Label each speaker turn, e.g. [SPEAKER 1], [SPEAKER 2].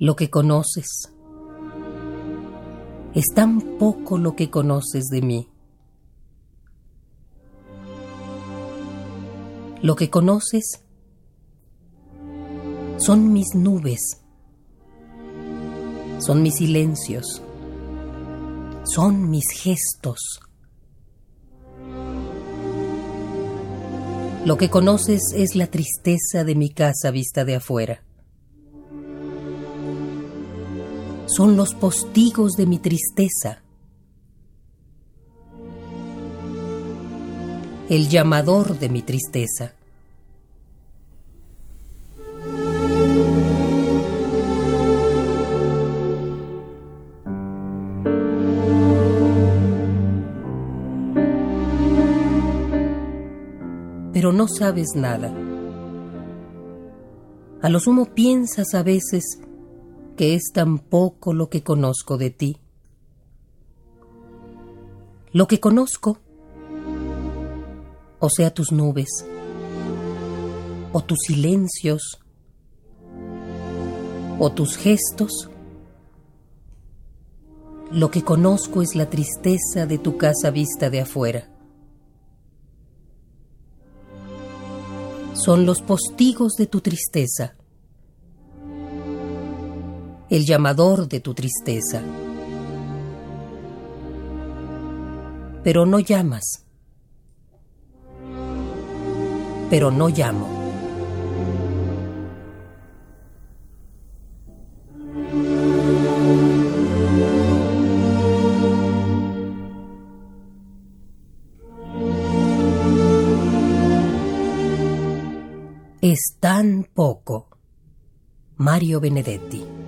[SPEAKER 1] lo que conoces. Es tan poco lo que conoces de mí. Lo que conoces son mis nubes, son mis silencios, son mis gestos. Lo que conoces es la tristeza de mi casa vista de afuera. Son los postigos de mi tristeza. El llamador de mi tristeza. Pero no sabes nada. A lo sumo piensas a veces que es tan poco lo que conozco de ti. Lo que conozco, o sea, tus nubes, o tus silencios, o tus gestos, lo que conozco es la tristeza de tu casa vista de afuera. Son los postigos de tu tristeza el llamador de tu tristeza. Pero no llamas. Pero no llamo. Es tan poco. Mario Benedetti